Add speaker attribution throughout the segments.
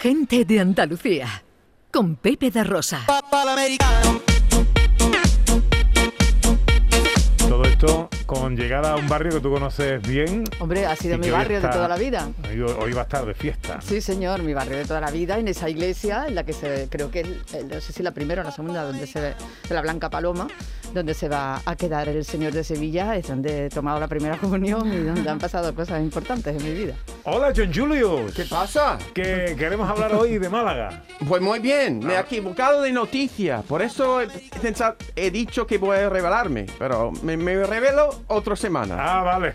Speaker 1: Gente de Andalucía, con Pepe de Rosa.
Speaker 2: Todo esto con llegada a un barrio que tú conoces bien.
Speaker 3: Hombre, ha sido mi barrio de
Speaker 2: está-
Speaker 3: toda la vida.
Speaker 2: Hoy, hoy va a estar de fiesta.
Speaker 3: Sí, señor, mi barrio de toda la vida, en esa iglesia, en la que se, creo que, el- no sé si la primera o la segunda, donde se ve, de la Blanca Paloma, donde se va a quedar el Señor de Sevilla, es donde he tomado la primera comunión y donde han pasado cosas importantes en mi vida.
Speaker 2: Hola, John Julius.
Speaker 4: ¿Qué pasa?
Speaker 2: Que queremos hablar hoy de Málaga.
Speaker 4: Pues muy bien, me he equivocado de noticia. Por eso he, pensado- he dicho que voy a revelarme. Pero me, me revelo otra semana.
Speaker 2: Ah, vale.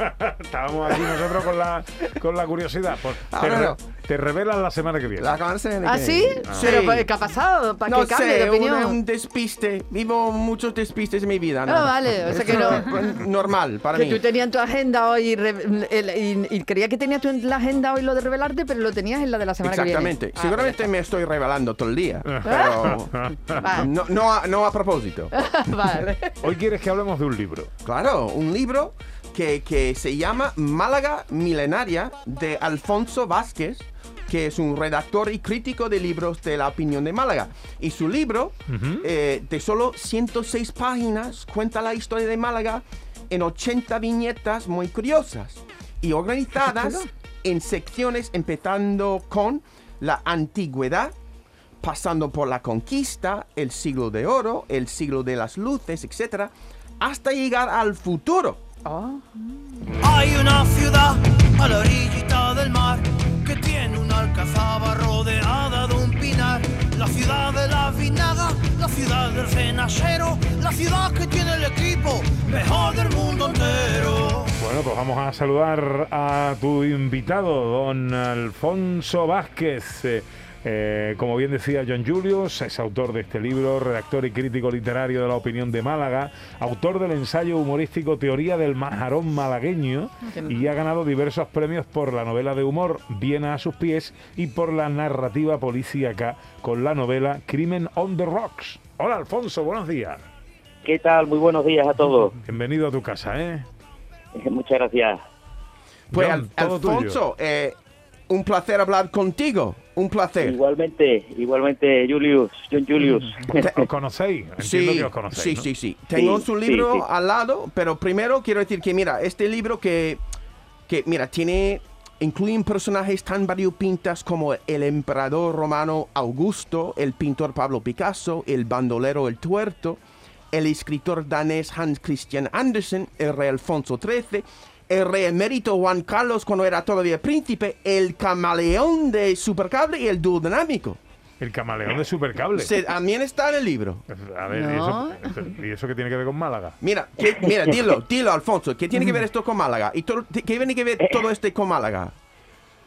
Speaker 2: Estábamos aquí nosotros con la, con la curiosidad. Pues te,
Speaker 4: Ahora
Speaker 2: re-
Speaker 4: no.
Speaker 2: te revelan la semana que viene.
Speaker 4: La canción
Speaker 3: ¿Ah,
Speaker 4: que-
Speaker 3: sí?
Speaker 4: Sí.
Speaker 3: Pero, ¿qué ha pasado? ¿Para
Speaker 4: no
Speaker 3: que cambie
Speaker 4: sé,
Speaker 3: de
Speaker 4: un,
Speaker 3: opinión?
Speaker 4: un despiste. Vivo muchos despistes en mi vida. ¿no?
Speaker 3: Ah, vale, o sea que no-
Speaker 4: normal para
Speaker 3: Que
Speaker 4: mí.
Speaker 3: tú tenías en tu agenda hoy, re- el- y, y creía que tenías tú en la agenda hoy lo de revelarte, pero lo tenías en la de la semana
Speaker 4: Exactamente.
Speaker 3: que viene. Ah,
Speaker 4: Seguramente me estoy revelando todo el día. Pero
Speaker 3: Vale.
Speaker 4: no, no, a, no a propósito.
Speaker 3: vale.
Speaker 2: Hoy quieres que hablemos de un libro.
Speaker 4: Claro, un libro que, que se llama Málaga Milenaria de Alfonso Vázquez, que es un redactor y crítico de libros de la opinión de Málaga. Y su libro, eh, de solo 106 páginas, cuenta la historia de Málaga en 80 viñetas muy curiosas y organizadas en secciones empezando con la antigüedad, pasando por la conquista, el siglo de oro, el siglo de las luces, etc., hasta llegar al futuro.
Speaker 3: Oh.
Speaker 5: Hay una ciudad a la orillita del mar que tiene una alcazaba rodeada de un pinar. La ciudad de la vinaga, la ciudad del cenacero, la ciudad que tiene el equipo mejor del mundo entero.
Speaker 2: Bueno, pues vamos a saludar a tu invitado, don Alfonso Vázquez. Eh, como bien decía John Julius, es autor de este libro, redactor y crítico literario de la opinión de Málaga, autor del ensayo humorístico Teoría del Majarón Malagueño y ha ganado diversos premios por la novela de humor Viena a sus pies y por la narrativa policíaca con la novela Crimen on the Rocks. Hola Alfonso, buenos días.
Speaker 6: ¿Qué tal? Muy buenos días a todos.
Speaker 2: Bienvenido a tu casa, ¿eh?
Speaker 6: Muchas gracias.
Speaker 4: Pues
Speaker 2: John.
Speaker 4: Alfonso, eh, un placer hablar contigo, un placer.
Speaker 6: Igualmente, igualmente, Julius, John Julius.
Speaker 2: ¿Os conocéis? Entiendo
Speaker 4: Sí,
Speaker 2: que os conocéis.
Speaker 4: sí,
Speaker 2: ¿no?
Speaker 4: sí, sí. Tengo
Speaker 6: Sí,
Speaker 4: su
Speaker 6: sí,
Speaker 4: libro
Speaker 6: sí.
Speaker 4: al lado, pero primero quiero decir que, mira, este libro que, que mira, tiene, incluyen personajes tan variopintas como el emperador romano Augusto, el pintor Pablo Picasso, el bandolero El Tuerto, el escritor danés Hans Christian Andersen, el rey Alfonso XIII, el rey emérito Juan Carlos cuando era todavía príncipe, el camaleón de Supercable y el dúo dinámico.
Speaker 2: El camaleón de Supercable.
Speaker 4: Se- también está en el libro.
Speaker 2: A ver,
Speaker 3: No.
Speaker 2: ¿y, eso, ¿y eso qué tiene que ver con Málaga?
Speaker 4: Mira, ¿qué- mira, dilo, dilo, Alfonso, ¿qué tiene que ver esto con Málaga? ¿Y todo- qué tiene que ver todo esto con Málaga?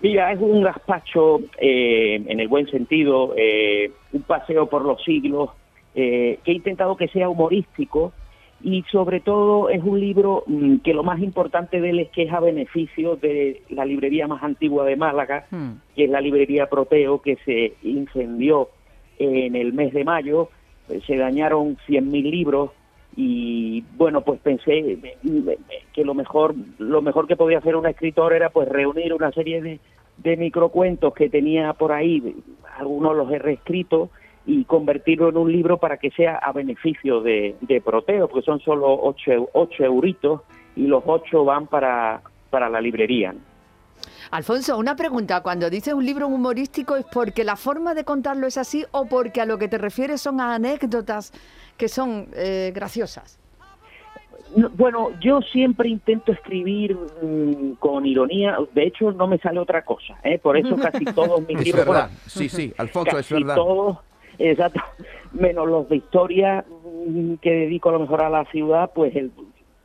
Speaker 6: Mira, es un gazpacho eh, en el buen sentido, eh, un paseo por los siglos, eh, que he intentado que sea humorístico y sobre todo es un libro mm, que lo más importante de él es que es a beneficio de la librería más antigua de Málaga,
Speaker 3: Hmm.
Speaker 6: que es la librería Proteo, que se incendió en el mes de mayo, eh, se dañaron 100.000 libros y bueno, pues pensé eh, eh, que lo mejor lo mejor que podía hacer un escritor era pues reunir una serie de, de microcuentos que tenía por ahí, algunos los he reescrito y convertirlo en un libro para que sea a beneficio de, de Proteo, porque son solo 8, ocho euritos y los 8 van para, para la librería.
Speaker 3: Alfonso, una pregunta. Cuando dices un libro humorístico, ¿es porque la forma de contarlo es así o porque a lo que te refieres son a anécdotas que son eh, graciosas?
Speaker 6: No, Bueno, yo siempre intento escribir mm, con ironía, de hecho no me sale otra cosa, ¿eh? por eso casi todos mis
Speaker 4: Es
Speaker 6: libros,
Speaker 4: verdad,
Speaker 6: bueno,
Speaker 4: sí, sí, Alfonso, es
Speaker 6: casi
Speaker 4: verdad.
Speaker 6: todos, exacto, menos los de historia mm, que dedico a lo mejor a la ciudad, pues el,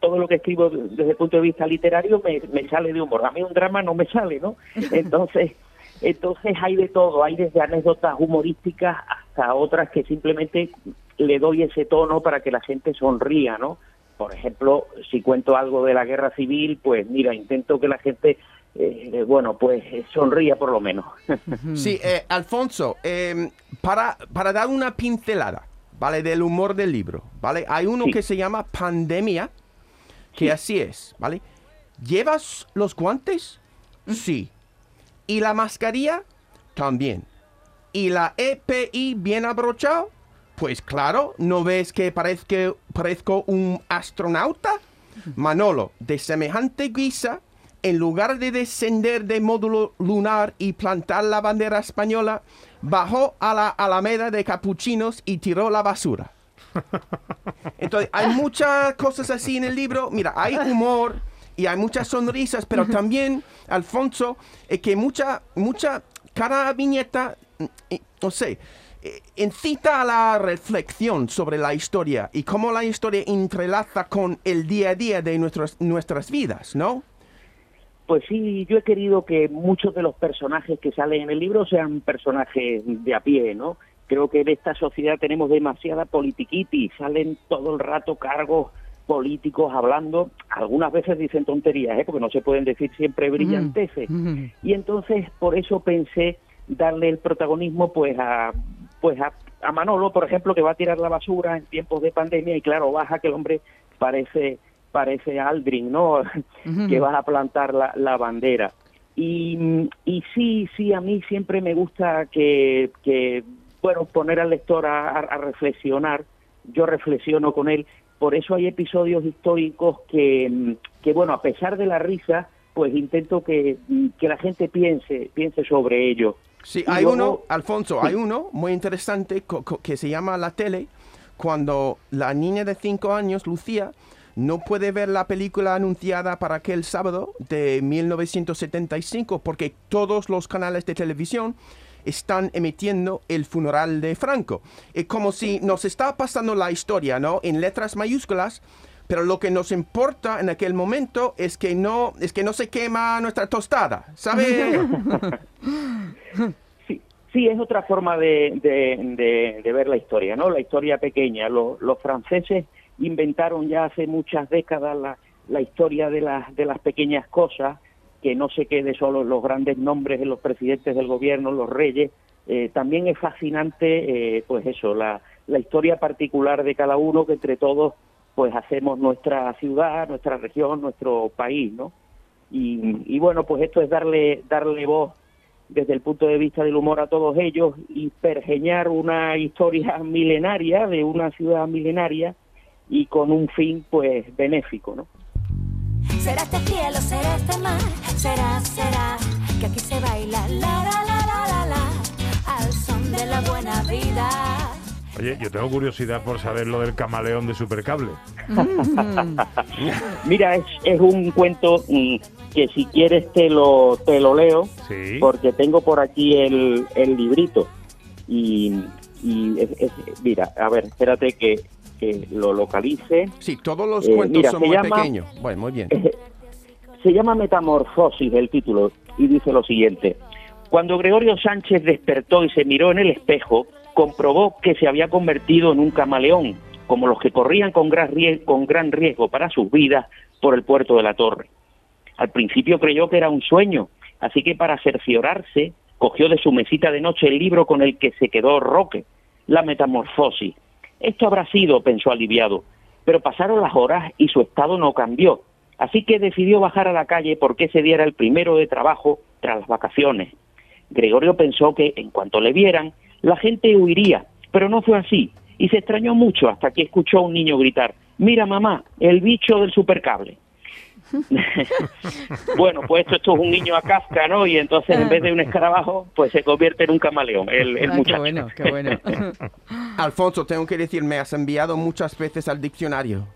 Speaker 6: todo lo que escribo desde el punto de vista literario me, me sale de humor. A mí un drama no me sale, ¿no? Entonces, entonces hay de todo, hay desde anécdotas humorísticas hasta otras que simplemente le doy ese tono para que la gente sonría, ¿no? Por ejemplo, si cuento algo de la guerra civil, pues mira, intento que la gente, eh, bueno, pues eh, sonría por lo menos.
Speaker 4: Sí, eh, Alfonso, eh, para, para dar una pincelada, ¿vale? Del humor del libro, ¿vale? Hay uno
Speaker 6: Sí.
Speaker 4: que se llama Pandemia, que así es, ¿vale? ¿Llevas los guantes? Sí. ¿Y la mascarilla? también. ¿Y la EPI bien abrochado? Pues claro, ¿no ves que parezco, parezco un astronauta? Manolo, de semejante guisa, en lugar de descender de módulo lunar y plantar la bandera española, bajó a la Alameda de Capuchinos y tiró la basura. Entonces, hay muchas cosas así en el libro. Mira, hay humor y hay muchas sonrisas, pero también, Alfonso, es que mucha, mucha, cada viñeta, eh, no sé, eh, incita a la reflexión sobre la historia y cómo la historia entrelaza con el día a día de nuestras, nuestras vidas, ¿no?
Speaker 6: Pues sí, yo he querido que muchos de los personajes que salen en el libro sean personajes de a pie, ¿no? Creo que en esta sociedad tenemos demasiada politiquiti, salen todo el rato cargos políticos hablando, algunas veces dicen tonterías, ¿eh? porque no se pueden decir siempre brillanteces. Y entonces por eso pensé darle el protagonismo pues a pues a, a Manolo, por ejemplo, que va a tirar la basura en tiempos de pandemia y claro, baja que el hombre parece parece Aldrin, ¿no? que va a plantar la, la bandera. Y, y, sí, sí, a mí siempre me gusta que, que bueno, poner al lector a, a, reflexionar. Yo reflexiono con él. Por eso hay episodios históricos que, que bueno, a pesar de la risa, pues intento que, que la gente piense, piense sobre ello.
Speaker 4: Sí, hay luego, uno, Alfonso, sí. hay uno muy interesante que se llama La Tele, cuando la niña de cinco años, Lucía, no puede ver la película anunciada para aquel sábado de 1975 porque todos los canales de televisión están emitiendo el funeral de Franco. Es como si nos está pasando la historia, ¿no? En letras mayúsculas, pero lo que nos importa en aquel momento es que no, es que no se quema nuestra tostada, ¿sabe?
Speaker 6: sí, sí, es otra forma de, ver la historia, ¿no? La historia pequeña. Los franceses inventaron ya hace muchas décadas la, la historia de las, de las pequeñas cosas, que no se quede solo los grandes nombres de los presidentes del gobierno, los reyes. Eh, también es fascinante, eh, pues eso, la, la historia particular de cada uno, que entre todos pues hacemos nuestra ciudad, nuestra región, nuestro país, ¿no? Y, y, bueno, pues esto es darle, darle voz desde el punto de vista del humor a todos ellos y pergeñar una historia milenaria de una ciudad milenaria y con un fin pues benéfico, ¿no?
Speaker 7: Será este cielo, será este mar, será, será, que aquí se baila la la la la la la, al son de la buena vida.
Speaker 2: Oye, yo tengo curiosidad por saber lo del camaleón de Supercable.
Speaker 6: Mira, es, es un cuento mm, que si quieres te lo, te lo leo,
Speaker 2: sí.
Speaker 6: porque tengo por aquí el, el librito. Y, y es, es, mira, a ver, espérate que, que lo localice.
Speaker 4: Sí, todos los eh, cuentos mira, son muy llama, pequeños. Bueno, muy bien.
Speaker 6: Eh, se llama Metamorfosis el título y dice lo siguiente. Cuando Gregorio Sánchez despertó y se miró en el espejo, comprobó que se había convertido en un camaleón, como los que corrían con gran, riesgo, con gran riesgo para sus vidas por el puerto de la torre. Al principio creyó que era un sueño, así que para cerciorarse, cogió de su mesita de noche el libro con el que se quedó Roque, La Metamorfosis. Esto habrá sido, pensó aliviado, pero pasaron las horas y su estado no cambió, así que decidió bajar a la calle porque ese día era el primero de trabajo tras las vacaciones. Gregorio pensó que, en cuanto le vieran, la gente huiría, pero no fue así, y se extrañó mucho hasta que escuchó a un niño gritar, mira mamá, el bicho del supercable. bueno, pues esto, esto, es un niño a casca, ¿no? Y entonces en vez de un escarabajo, pues se convierte en un camaleón, el, el
Speaker 3: ah,
Speaker 6: muchacho.
Speaker 3: Qué bueno, qué bueno.
Speaker 4: Alfonso, tengo que decir, me has enviado muchas veces al diccionario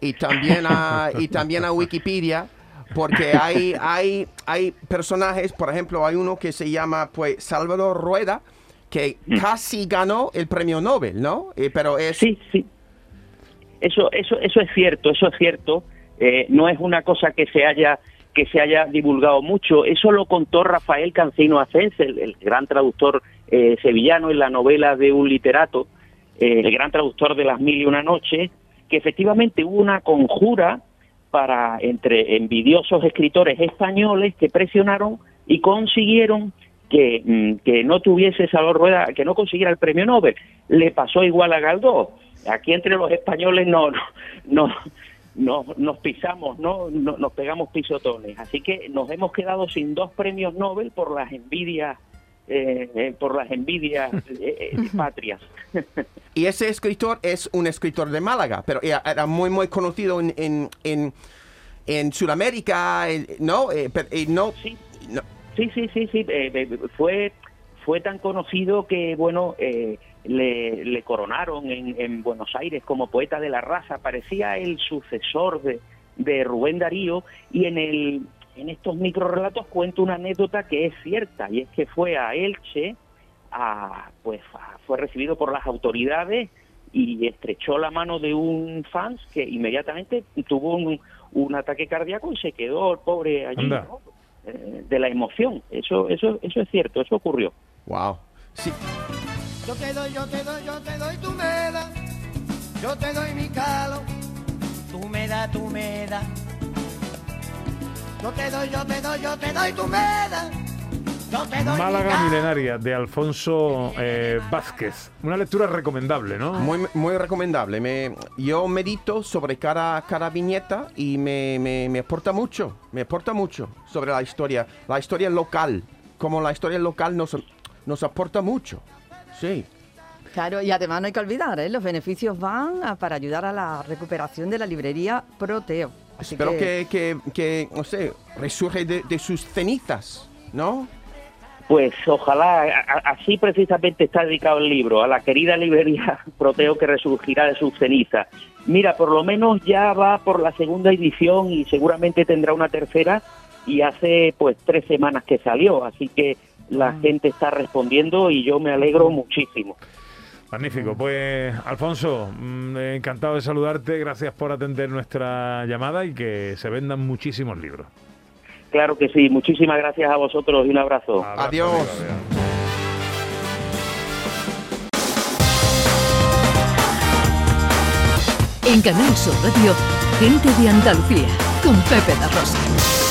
Speaker 4: y también a, y también a Wikipedia porque hay, hay, hay personajes, por ejemplo, hay uno que se llama pues Salvador Rueda, que casi ganó el premio Nobel, ¿no? Eh, pero es...
Speaker 6: Sí, sí. Eso, eso, eso es cierto, eso es cierto. Eh, no es una cosa que se haya que se haya divulgado mucho. Eso lo contó Rafael Cancino Ascense, el, el gran traductor eh, sevillano en la novela de un literato, eh, el gran traductor de Las Mil y Una Noches, que efectivamente hubo una conjura para entre envidiosos escritores españoles que presionaron y consiguieron que, mm, que no tuviese Salvador Rueda, que no consiguiera el premio Nobel. Le pasó igual a Galdós. Aquí entre los españoles no, no, no nos, nos pisamos, ¿no? Nos, nos, pegamos pisotones. Así que nos hemos quedado sin dos premios Nobel por las envidias eh, eh, por las envidias eh, eh, patrias.
Speaker 4: Y ese escritor es un escritor de Málaga, pero era, muy, muy conocido en, en, en, en Sudamérica, ¿no? Eh, pero, no,
Speaker 6: Sí.
Speaker 4: no.
Speaker 6: Sí, sí, sí, sí. fue, fue tan conocido que, bueno, eh, le, le coronaron en, en Buenos Aires como poeta de la raza. Parecía el sucesor de, de Rubén Darío y en, el, en estos microrelatos cuento una anécdota que es cierta y es que fue a Elche, a, pues a- fue recibido por las autoridades y estrechó la mano de un fans que inmediatamente tuvo un, un ataque cardíaco y se quedó el pobre allí. Eh, de la emoción. Eso, eso, eso es cierto, eso ocurrió.
Speaker 4: Wow. Sí,
Speaker 5: Yo te doy, yo te doy, yo te doy tu meda. Yo te doy mi calo. Tú me das, tú me das. Yo te doy, yo te doy, yo te doy tu meda. Yo te doy mi
Speaker 2: Málaga. Milenaria de Alfonso eh, Vázquez. Una lectura recomendable, ¿no?
Speaker 4: muy, muy recomendable. Me, yo medito sobre cada, cada viñeta y me, me, me aporta mucho, me aporta mucho sobre la historia, la historia local, como la historia local nos, nos aporta mucho. Sí.
Speaker 3: Claro, y además no hay que olvidar, ¿eh? los beneficios van a- para ayudar a la recuperación de la librería Proteo. Así
Speaker 4: Espero que, que, que, no sé, resurge de, de sus cenizas, ¿no?
Speaker 6: Pues ojalá, así precisamente está dedicado el libro, a la querida librería Proteo que resurgirá de sus cenizas. Mira, por lo menos ya va por la segunda edición y seguramente tendrá una tercera y hace pues tres semanas que salió, así que la gente está respondiendo y yo me alegro muchísimo.
Speaker 2: Magnífico. Pues, Alfonso, mm, encantado de saludarte. Gracias por atender nuestra llamada y que se vendan muchísimos libros.
Speaker 6: Claro que sí, muchísimas gracias a vosotros y un abrazo.
Speaker 2: Abrazo,
Speaker 4: Adiós.
Speaker 2: amigo, adiós.
Speaker 1: En Canal Sur Radio, gente de Andalucía, con Pepe da Rosa.